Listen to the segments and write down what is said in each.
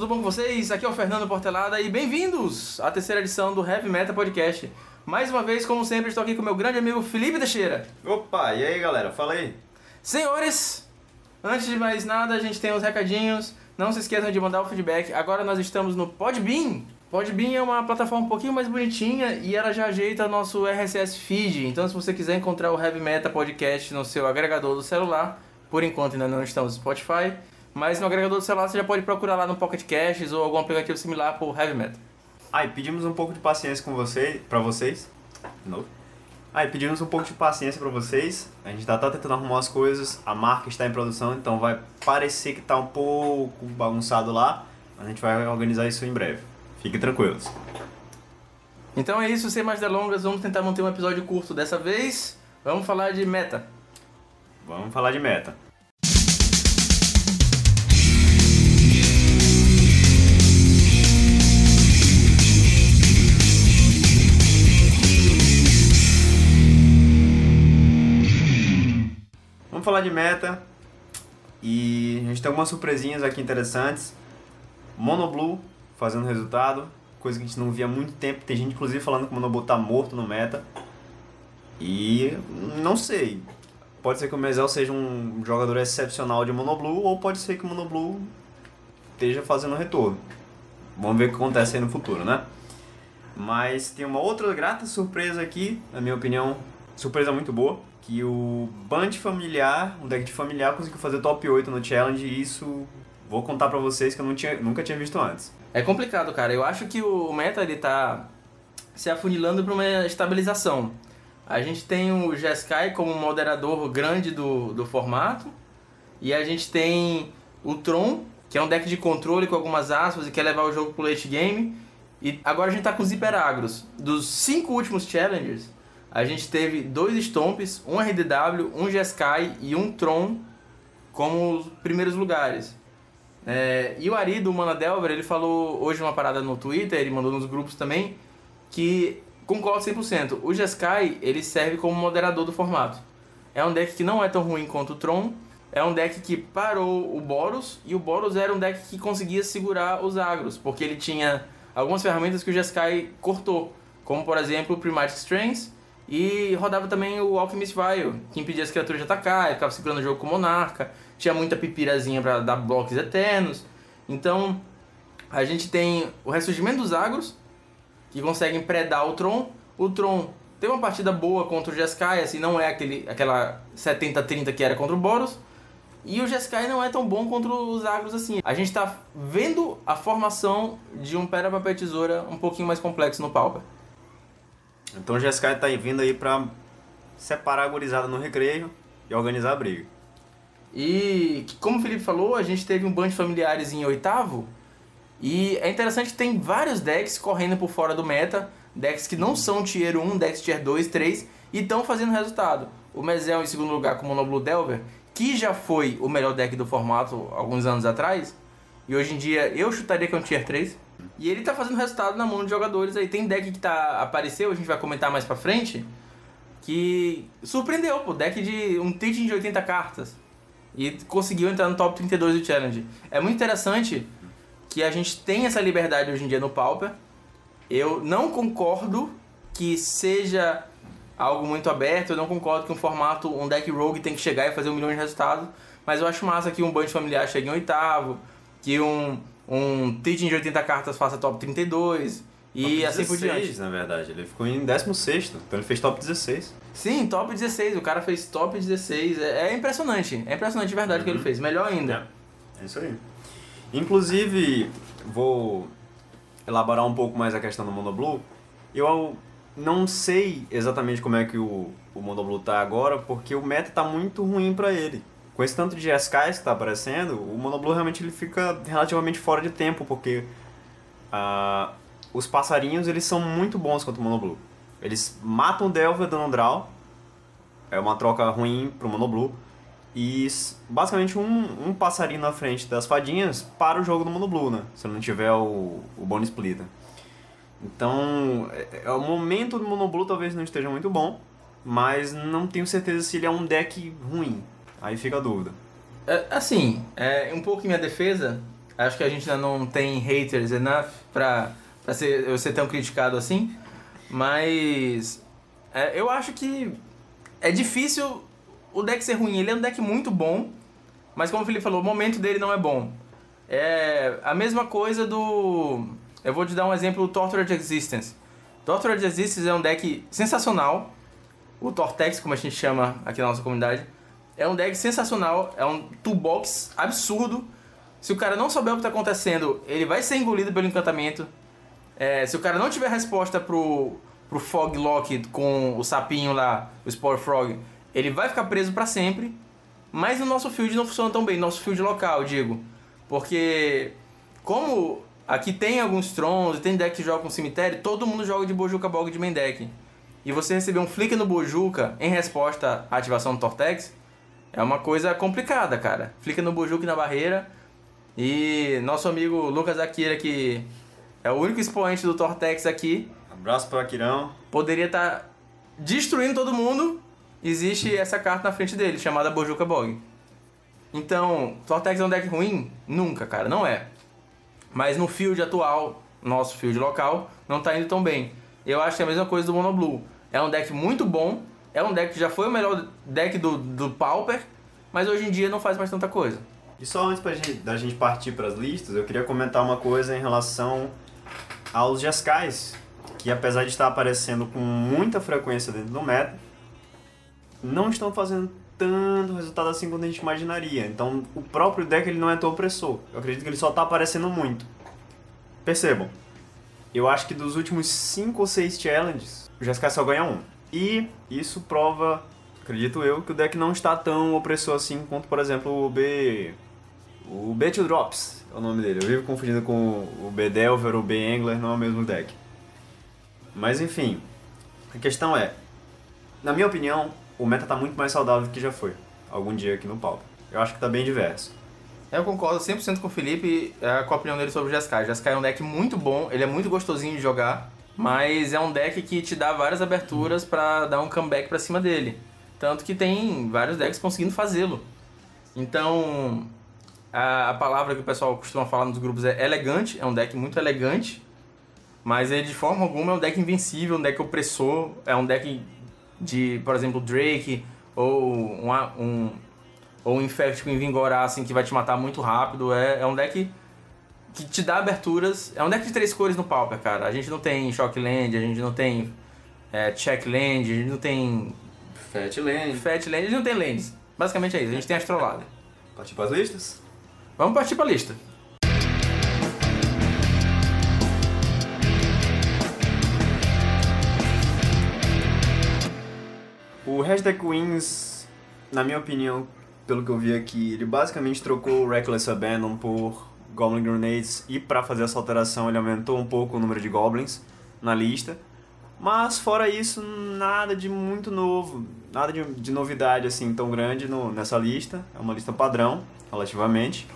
tudo bom com vocês? Aqui é o Fernando Portelada e bem-vindos à terceira edição do Heavy Meta Podcast. Mais uma vez, como sempre, estou aqui com meu grande amigo Felipe Teixeira. Opa, e aí galera, fala aí. Senhores, antes de mais nada, a gente tem os recadinhos. Não se esqueçam de mandar o feedback. Agora nós estamos no Podbean. Podbean é uma plataforma um pouquinho mais bonitinha e ela já ajeita nosso RSS feed. Então, se você quiser encontrar o Heavy Meta Podcast no seu agregador do celular, por enquanto ainda não estamos no Spotify, mas no agregador do celular você já pode procurar lá no Pocket Casts ou algum aplicativo similar por Heavy Metal. Ah, e pedimos um pouco de paciência com você, pra vocês. De novo. Ah, e pedimos um pouco de paciência pra vocês. A gente tá, tá tentando arrumar as coisas, a marca está em produção, então vai parecer que tá um pouco bagunçado lá, mas a gente vai organizar isso em breve. Fiquem tranquilos. Então é isso, sem mais delongas, vamos tentar manter um episódio curto dessa vez. Vamos falar de meta. Vamos falar de meta. Falar de meta. E a gente tem algumas surpresinhas aqui interessantes. Monoblue fazendo resultado, coisa que a gente não via há muito tempo. Tem gente inclusive falando que o Monoblue tá morto no meta. E não sei. Pode ser que o Mezel seja um jogador excepcional de Monoblue, ou pode ser que o Monoblue esteja fazendo retorno. Vamos ver o que acontece aí no futuro, né? Mas tem uma outra grata surpresa aqui, na minha opinião, surpresa muito boa, que o Band familiar, um deck de familiar, conseguiu fazer top 8 no challenge e isso vou contar pra vocês que eu não tinha, nunca tinha visto antes. É complicado, cara. Eu acho que o meta ele tá se afunilando para uma estabilização. A gente tem o Jeskai como moderador grande do, do formato. E a gente tem o Tron, que é um deck de controle com algumas aspas e quer levar o jogo pro late game. E agora a gente tá com os hiperagros. Dos cinco últimos challengers, a gente teve dois Stomps, um RDW, um Jeskai e um Tron como os primeiros lugares. É, e o Ari do Mana Delver, ele falou hoje uma parada no Twitter, ele mandou nos grupos também, que concordo 100%. O Jeskai, ele serve como moderador do formato. É um deck que não é tão ruim quanto o Tron, é um deck que parou o Boros, e o Boros era um deck que conseguia segurar os agros, porque ele tinha algumas ferramentas que o Jeskai cortou, como por exemplo o Primatic Strengths, e rodava também o Alchemist Vial, que impedia as criaturas de atacar, ficava segurando o jogo com Monarca, tinha muita pipirazinha para dar blocos eternos. Então, a gente tem o ressurgimento dos agros, que conseguem predar o Tron. O Tron tem uma partida boa contra o Jeskai, assim, não é aquele, aquela 70-30 que era contra o Boros. E o Jeskai não é tão bom contra os agros assim. A gente está vendo a formação de um Pera Papel Tesoura um pouquinho mais complexo no Pauper. Então o Jeskai tá vindo aí pra separar a gurizada no recreio e organizar a briga. E como o Felipe falou, a gente teve um band de familiares em oitavo. E é interessante que tem vários decks correndo por fora do meta. Decks que não são tier 1, decks tier 2, 3 e estão fazendo resultado. O Mezel em segundo lugar com o Monoblue Delver, que já foi o melhor deck do formato alguns anos atrás. E hoje em dia eu chutaria que é um tier 3. E ele tá fazendo resultado na mão de jogadores aí. Tem deck que tá apareceu, a gente vai comentar mais pra frente, que surpreendeu, pô, deck de um Teaching de 80 cartas. E conseguiu entrar no top 32 do Challenge. É muito interessante que a gente tem essa liberdade hoje em dia no Pauper. Eu não concordo que seja algo muito aberto, eu não concordo que um formato, um deck rogue tem que chegar e fazer um milhão de resultados, mas eu acho massa que um bunch familiar chegue em oitavo, que um, um Teaching de 80 cartas faça top 32 e top assim 16, por diante. na verdade. Ele ficou em 16, então ele fez top 16. Sim, top 16, o cara fez top 16, é, é impressionante, é impressionante de verdade o que ele fez, melhor ainda. É isso aí. Inclusive, vou elaborar um pouco mais a questão do Monoblue. Eu não sei exatamente como é que o, o Monoblue tá agora, porque o meta tá muito ruim para ele. Com esse tanto de SKs que tá aparecendo, o Monoblue realmente ele fica relativamente fora de tempo, porque ah, os passarinhos eles são muito bons contra o Monoblue. Eles matam o Delver dando draw, é uma troca ruim pro Monoblue, e basicamente um, um passarinho na frente das fadinhas para o jogo do Monoblue, né? Se não tiver o, o Bone Splitter. Então, é, é, o momento do Monoblue talvez não esteja muito bom, mas não tenho certeza se ele é um deck ruim. Aí fica a dúvida. É, assim, é, um pouco em minha defesa, Acho que a gente ainda não tem haters enough pra, pra ser, eu ser tão criticado assim. Mas é, eu acho que é difícil o deck ser ruim. Ele é um deck muito bom, mas como o Felipe falou, o momento dele não é bom. É a mesma coisa do. Eu vou te dar um exemplo do Tortured Existence. Tortured Existence é um deck sensacional. O Tortex, como a gente chama aqui na nossa comunidade. É um deck sensacional, é um toolbox absurdo. Se o cara não souber o que está acontecendo, ele vai ser engolido pelo encantamento. É, se o cara não tiver resposta pro, pro Fog Lock com o sapinho lá, o Spore Frog, ele vai ficar preso para sempre. Mas o nosso field não funciona tão bem, nosso field local, digo. Porque, como aqui tem alguns Trons tem deck que joga com cemitério, todo mundo joga de Bojuka Bog de main deck. E você receber um flick no Bojuka em resposta à ativação do Tortex é uma coisa complicada, cara. Flick no Bojuka na barreira. E nosso amigo Lucas Akira, que é o único expoente do Tortex aqui, Abraço pro Akirão. poderia estar destruindo todo mundo. Existe essa carta na frente dele, chamada Bojuka Bog. Então, Tortex é um deck ruim? Nunca, cara, não é. Mas no field atual, nosso field local, não tá indo tão bem. Eu acho que é a mesma coisa do Mono Blue. É um deck muito bom, é um deck que já foi o melhor deck do, do Pauper, mas hoje em dia não faz mais tanta coisa. E só antes pra gente, da gente partir para as listas, eu queria comentar uma coisa em relação aos Jeskai, que apesar de estar aparecendo com muita frequência dentro do meta, não estão fazendo tanto resultado assim quanto a gente imaginaria. Então o próprio deck ele não é tão opressor. Eu acredito que ele só está aparecendo muito. Percebam, eu acho que dos últimos 5 ou 6 challenges, o Jeskai só ganha um. E isso prova, acredito eu, que o deck não está tão opressor assim quanto, por exemplo, o B. O B2 Drops é o nome dele. Eu vivo confundindo com o B Delver ou o B Angler, não é o mesmo deck. Mas enfim, a questão é, na minha opinião, o meta tá muito mais saudável do que já foi algum dia aqui no palco. Eu acho que tá bem diverso. Eu concordo 100% com o Felipe é, com a opinião dele sobre o Jeskai. O Jeskai é um deck muito bom, ele é muito gostosinho de jogar, mas é um deck que te dá várias aberturas pra dar um comeback pra cima dele. Tanto que tem vários decks conseguindo fazê-lo. Então, a, a palavra que o pessoal costuma falar nos grupos é elegante, é um deck muito elegante, mas ele de forma alguma é um deck invencível, um deck opressor, é um deck de, por exemplo, Drake ou um, um, ou um Infect com Invigorar, assim, que vai te matar muito rápido. É, é um deck que te dá aberturas. É um deck de três cores no Pauper, cara. A gente não tem Shock Land, a gente não tem é, Check Land, a gente não tem Fat Lane. Fat Land, a gente não tem lands. Basicamente é isso, a gente tem Astrolada. Partir para as listas? Vamos partir pra lista. O Hashtag Wins, na minha opinião, pelo que eu vi aqui, ele basicamente trocou o Reckless Abandon por Goblin Grenades e para fazer essa alteração ele aumentou um pouco o número de Goblins na lista. Mas fora isso, nada de muito novo, nada de, de novidade assim tão grande no, nessa lista. É uma lista padrão, relativamente.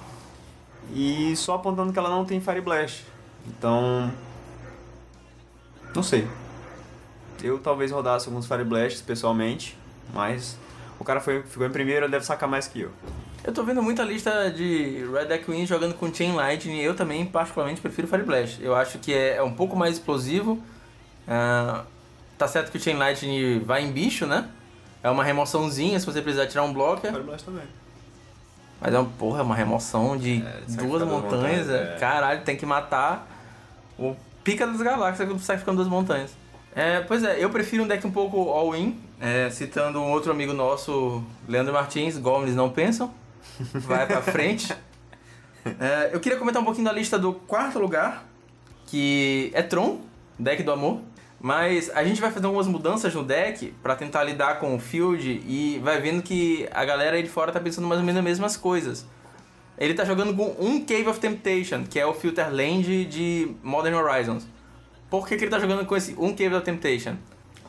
E só apontando que ela não tem Fire Blast. Então, não sei. Eu talvez rodasse alguns Fire Blasts pessoalmente, mas o cara foi, ficou em primeiro, ele deve sacar mais que eu. Eu tô vendo muita lista de Red Deck Win jogando com Chain Lightning e eu também, particularmente, prefiro Fire Blast. Eu acho que é, é um pouco mais explosivo. Ah, tá certo que o Chain Lightning vai em bicho, né? É uma remoçãozinha se você precisar tirar um blocker. Fire Blast também. Mas é uma, porra, é uma remoção de É, duas montanhas. montanhas, é. é. Caralho, tem que matar o pica das galáxias quando sacrificando duas montanhas. É, pois é, eu prefiro um deck um pouco all-in, é, citando um outro amigo nosso, Leandro Martins, Goblins não pensam, vai pra frente. É, eu queria comentar um pouquinho da lista do quarto lugar, que é Tron, deck do amor. Mas a gente vai fazer algumas mudanças no deck pra tentar lidar com o field e vai vendo que a galera aí de fora tá pensando mais ou menos as mesmas coisas. Ele tá jogando com um Cave of Temptation, que é o Filter Land de Modern Horizons. Por que, que ele tá jogando com esse um Cave of Temptation?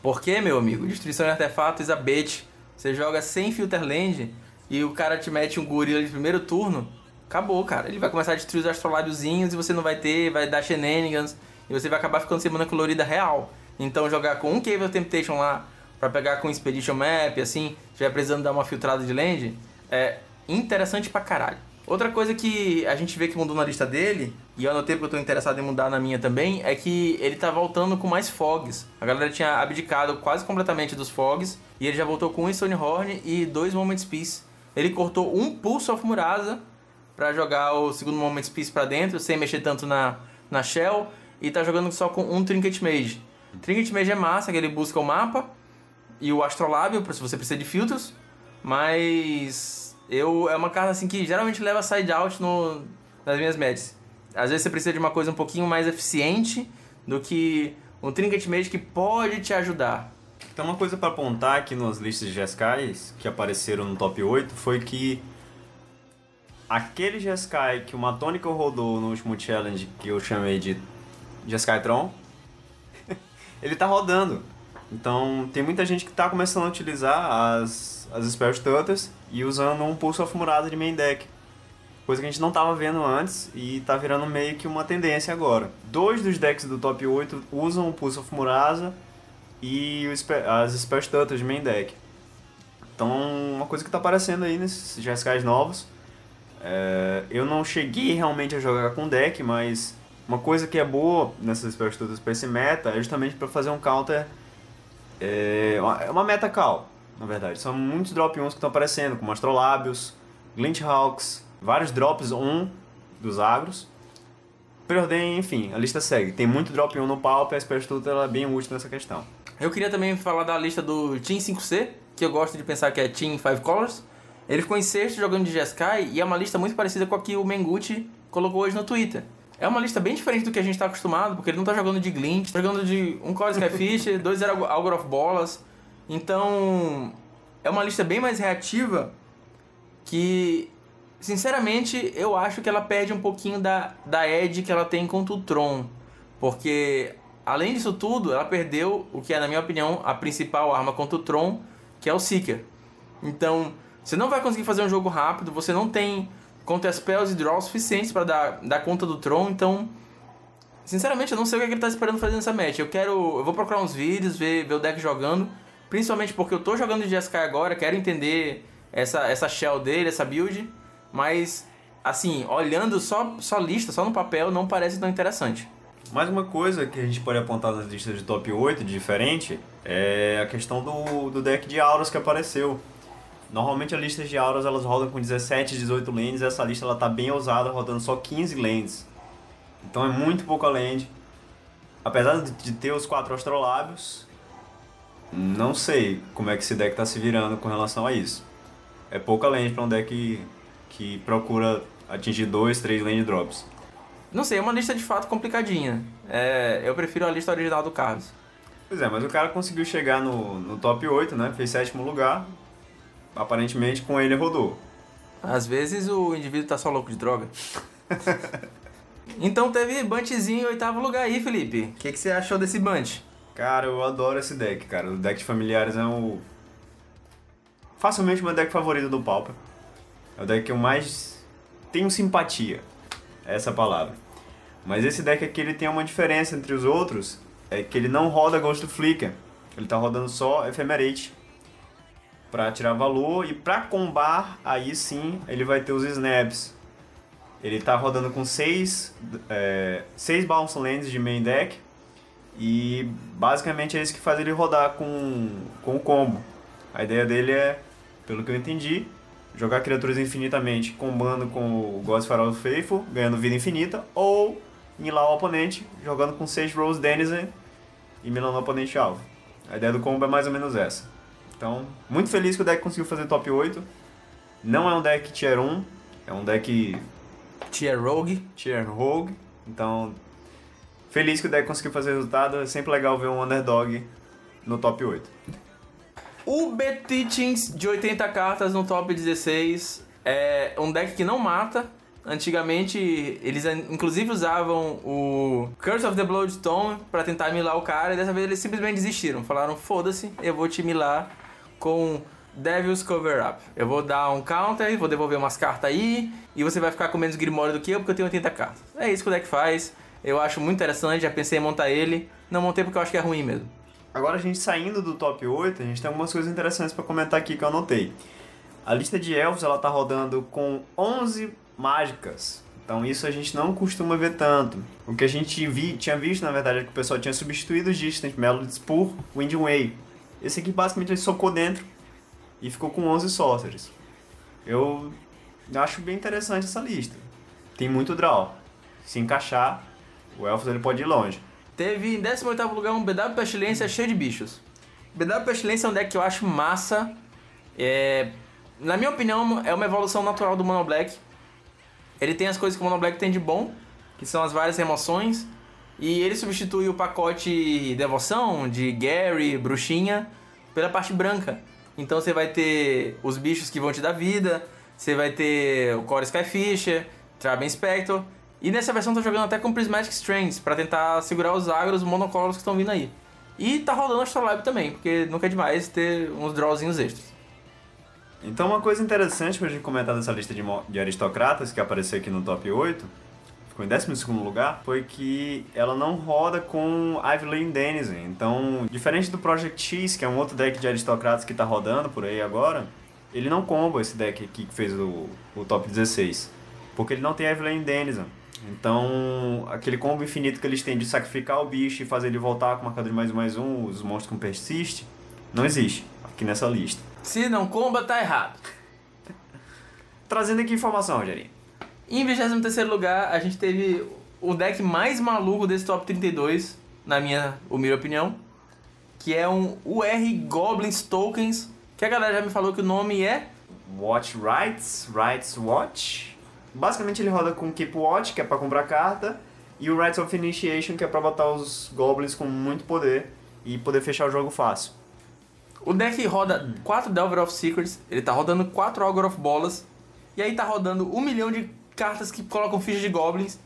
Porque, meu amigo, destruição de artefatos a bitch. Você joga sem Filter Land e o cara te mete um gorila de primeiro turno, acabou, cara. Ele vai começar a destruir os astroládiozinhos e você não vai ter, vai dar shenanigans e você vai acabar ficando semana colorida real. Então jogar com um of Temptation lá pra pegar com Expedition Map, assim, estiver precisando dar uma filtrada de land, é interessante pra caralho. Outra coisa que a gente vê que mudou na lista dele, e eu anotei porque eu tô interessado em mudar na minha também, é que ele tá voltando com mais fogs. A galera tinha abdicado quase completamente dos fogs, e ele já voltou com um Stonehorn e dois Moments Peace. Ele cortou um Pulse of Murasa para jogar o segundo Moments Peace para dentro, sem mexer tanto na, na Shell, e tá jogando só com um Trinket Mage. Trinket Mage é massa, que ele busca o mapa e o Astrolábio, se você precisa de filtros, mas eu é uma carta assim que geralmente leva side out no, nas minhas matches. Às vezes você precisa de uma coisa um pouquinho mais eficiente do que um Trinket Mage que pode te ajudar. Então uma coisa para apontar aqui nas listas de Jeskai que apareceram no top 8 foi que aquele Jeskai que o Matônica rodou no último challenge que eu chamei de Jeskai Tron, ele tá rodando. Então tem muita gente que tá começando a utilizar as, as Spell Stutters e usando um Pulse of Murada de main deck. Coisa que a gente não tava vendo antes e tá virando meio que uma tendência agora. Dois dos decks do top 8 usam o Pulse of Murasa e as Spell Stutters de main deck. Então, uma coisa que tá aparecendo aí nesses Jeskais novos. É, eu não cheguei realmente a jogar com deck, mas uma coisa que é boa nessas Spell Stutters para esse meta é justamente para fazer um counter é uma é meta cal, na verdade. São muitos drop 1 que estão aparecendo, como Astrolábios, Hawks, vários drops 1 dos agros. Preordem, enfim, a lista segue. Tem muito drop 1 no palco e a Superstuta ela é bem útil nessa questão. Eu queria também falar da lista do Team 5C, que eu gosto de pensar que é Team 5 Colors. Ele ficou em sexto jogando de Jeskai e é uma lista muito parecida com a que o Menguchi colocou hoje no Twitter. É uma lista bem diferente do que a gente está acostumado, porque ele não está jogando de Glint, está jogando de um Core Skyfish, dois Algor of Bolas. Então, é uma lista bem mais reativa que, sinceramente, eu acho que ela perde um pouquinho da, da edge que ela tem contra o Tron. Porque, além disso tudo, ela perdeu o que é, na minha opinião, a principal arma contra o Tron, que é o Seeker. Então, você não vai conseguir fazer um jogo rápido, você não tem contra spells e draws suficientes para dar, dar conta do Tron, então. Sinceramente, eu não sei o que, é que ele tá esperando fazer nessa match. Eu quero. Eu vou procurar uns vídeos, ver, ver o deck jogando. Principalmente porque eu tô jogando de Sky agora, quero entender essa, essa shell dele, essa build. Mas, assim, olhando só, só lista, só no papel, não parece tão interessante. Mais uma coisa que a gente pode apontar nas listas de top 8 de diferente é a questão do, do deck de auras que apareceu. Normalmente as listas de auras elas rodam com 17, 18 lanes, essa lista ela tá bem ousada, rodando só 15 lanes. Então é muito pouca land. Apesar de ter os quatro astrolábios, não sei como é que esse deck tá se virando com relação a isso. É pouca land para um deck que, que procura atingir 2, 3 lane drops. Não sei, é uma lista de fato complicadinha. É, eu prefiro a lista original do Carlos. Pois é, mas o cara conseguiu chegar no, no top 8, né? Fez sétimo lugar aparentemente com ele rodou. Às vezes o indivíduo tá só louco de droga. então teve Buntzinho em oitavo lugar aí, Felipe. O que, que você achou desse Bunt? Cara, eu adoro esse deck, cara. O deck de familiares é o. Facilmente o meu deck favorito do Pauper. É o deck que eu mais tenho simpatia. É essa palavra. Mas esse deck aqui ele tem uma diferença entre os outros. É que ele não roda Ghost Flicker. Ele tá rodando só Ephemerate para tirar valor e para combar aí sim ele vai ter os snaps. Ele está rodando com 6 é, seis bounce lands de main deck e basicamente é isso que faz ele rodar com, com o combo. A ideia dele é, pelo que eu entendi, jogar criaturas infinitamente combando com o Ghost Pharaoh Faithful, ganhando vida infinita, ou milar o oponente jogando com 6 Rose Denizen e milando o oponente alvo. A ideia do combo é mais ou menos essa. Então, muito feliz que o deck conseguiu fazer top 8. Não é um deck tier 1, é um deck. Tier Rogue. Tier Rogue. Então, feliz que o deck conseguiu fazer resultado. É sempre legal ver um underdog no top 8. O B-Teachings de 80 cartas no top 16 é um deck que não mata. Antigamente, eles inclusive usavam o Curse of the Bloodstone para tentar milar o cara, e dessa vez eles simplesmente desistiram. Falaram: foda-se, eu vou te milar com Devil's Cover Up. Eu vou dar um counter, vou devolver umas cartas aí, e você vai ficar com menos Grimório do que eu, porque eu tenho 80 cartas. É isso que o deck faz. Eu acho muito interessante, já pensei em montar ele. Não montei porque eu acho que é ruim mesmo. Agora a gente saindo do top 8, a gente tem algumas coisas interessantes para comentar aqui que eu anotei. A lista de elfos ela tá rodando com 11 mágicas. Então isso a gente não costuma ver tanto. O que a gente vi, tinha visto, na verdade, é que o pessoal tinha substituído os Distant Melodies por Wind Way. Esse aqui basicamente ele socou dentro e ficou com 11 sorcerers. Eu acho bem interessante essa lista. Tem muito draw. Se encaixar, o Elfos ele pode ir longe. Teve em 18º lugar um BW Pestilência cheio de bichos. BW Pestilência é um deck que eu acho massa. É, na minha opinião, é uma evolução natural do Mono Black. Ele tem as coisas que o Mono Black tem de bom, que são as várias remoções. E ele substitui o pacote Devoção, de Gary, Bruxinha, pela parte branca. Então você vai ter os bichos que vão te dar vida, você vai ter o Core Skyfisher, Traben Spectre. E nessa versão tô jogando até com Prismatic Strands, para tentar segurar os agros monocolores que estão vindo aí. E tá rolando Astrolabe também, porque nunca é demais ter uns drawzinhos extras. Então uma coisa interessante pra gente comentar dessa lista de, de aristocratas que apareceu aqui no top 8, ficou em 12 lugar, foi que ela não roda com Ivy Lane Denizen. Então, diferente do Project X, que é um outro deck de aristocratas que tá rodando por aí agora, ele não comba esse deck aqui que fez o, o top 16. Porque ele não tem Ivy Lane Denizen. Então, aquele combo infinito que eles têm de sacrificar o bicho e fazer ele voltar com marcador de mais mais um, os monstros com persiste, não existe aqui nessa lista. Se não comba, tá errado. Trazendo aqui informação, Rogerinho. Em 23 lugar, a gente teve o deck mais maluco desse top 32, na minha humilde opinião, que é um UR Goblins Tokens, que a galera já me falou que o nome é Watch Rights, Rights Watch. Basicamente ele roda com Keep Watch, que é para comprar carta, e o Rights of Initiation, que é para botar os Goblins com muito poder e poder fechar o jogo fácil. O deck roda 4 Delver of Secrets, ele tá rodando 4 Augur of Bolas, e aí tá rodando um milhão de cartas que colocam fichas de Goblins,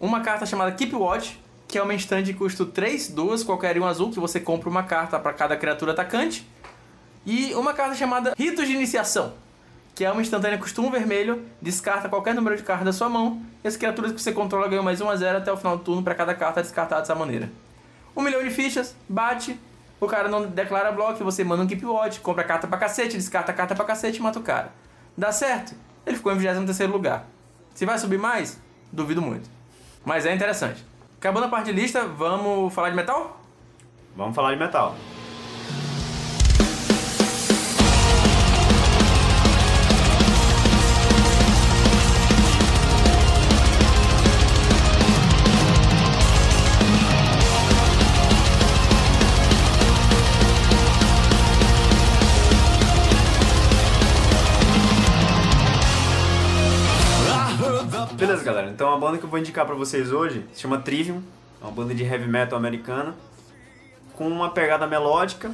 uma carta chamada Keep Watch, que é uma instant de custo 3, 2, qualquer um azul, que você compra uma carta para cada criatura atacante, e uma carta chamada Ritos de Iniciação, que é uma instantânea custo 1 vermelho, descarta qualquer número de cartas da sua mão, e as criaturas que você controla ganham mais 1 a 0 até o final do turno para cada carta descartada dessa maneira. Um milhão de fichas, bate, o cara não declara bloco, você manda um keep watch, compra carta pra cacete, descarta carta pra cacete e mata o cara. Dá certo? Ele ficou em 23 lugar. Se vai subir mais? Duvido muito. Mas é interessante. Acabando a parte de lista, vamos falar de metal? Vamos falar de metal. Galera. Então a banda que eu vou indicar pra vocês hoje se chama Trivium. É uma banda de heavy metal americana. Com uma pegada melódica,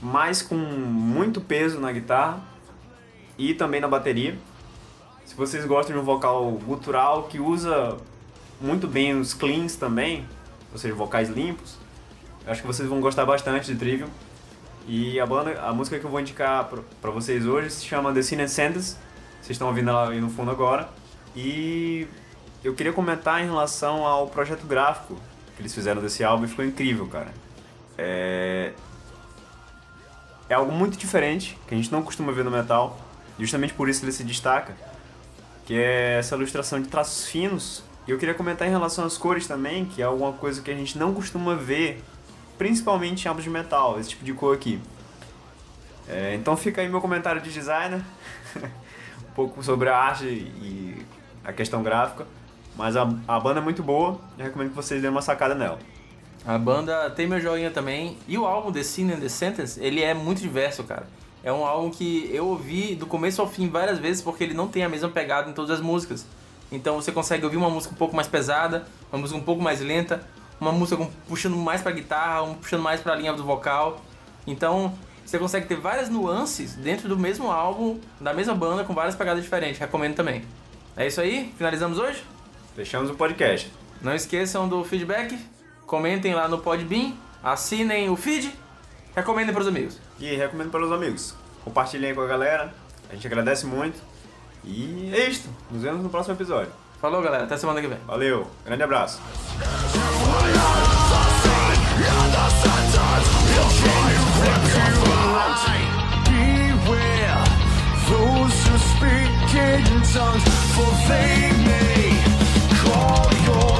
mas com muito peso na guitarra e também na bateria. Se vocês gostam de um vocal gutural que usa muito bem os cleans também, ou seja, vocais limpos, acho que vocês vão gostar bastante de Trivium. E a banda, a música que eu vou indicar para vocês hoje se chama The Sin and Vocês estão ouvindo ela aí no fundo agora. E eu queria comentar em relação ao projeto gráfico que eles fizeram desse álbum e ficou incrível, cara. É... é algo muito diferente, que a gente não costuma ver no metal, justamente por isso ele se destaca, que é essa ilustração de traços finos. E eu queria comentar em relação às cores também, que é alguma coisa que a gente não costuma ver, principalmente em álbuns de metal, esse tipo de cor aqui. É, então fica aí meu comentário de designer, um pouco sobre a arte e a questão gráfica. Mas a, a banda é muito boa e recomendo que vocês dêem uma sacada nela. A banda tem meu joinha também. E o álbum The Scene and the Sentence, ele é muito diverso, cara. É um álbum que eu ouvi do começo ao fim várias vezes porque ele não tem a mesma pegada em todas as músicas. Então você consegue ouvir uma música um pouco mais pesada, uma música um pouco mais lenta, uma música puxando mais pra guitarra, um puxando mais pra linha do vocal. Então você consegue ter várias nuances dentro do mesmo álbum, da mesma banda, com várias pegadas diferentes. Recomendo também. É isso aí? Finalizamos hoje? Fechamos o podcast. Não esqueçam do feedback, comentem lá no Podbean, assinem o feed, recomendem para os amigos. E recomendo para os amigos. Compartilhem com a galera, a gente agradece muito. E é isto. Nos vemos no próximo episódio. Falou, galera. Até semana que vem. Valeu. Grande abraço. Beware those who speak wicked songs for they may call your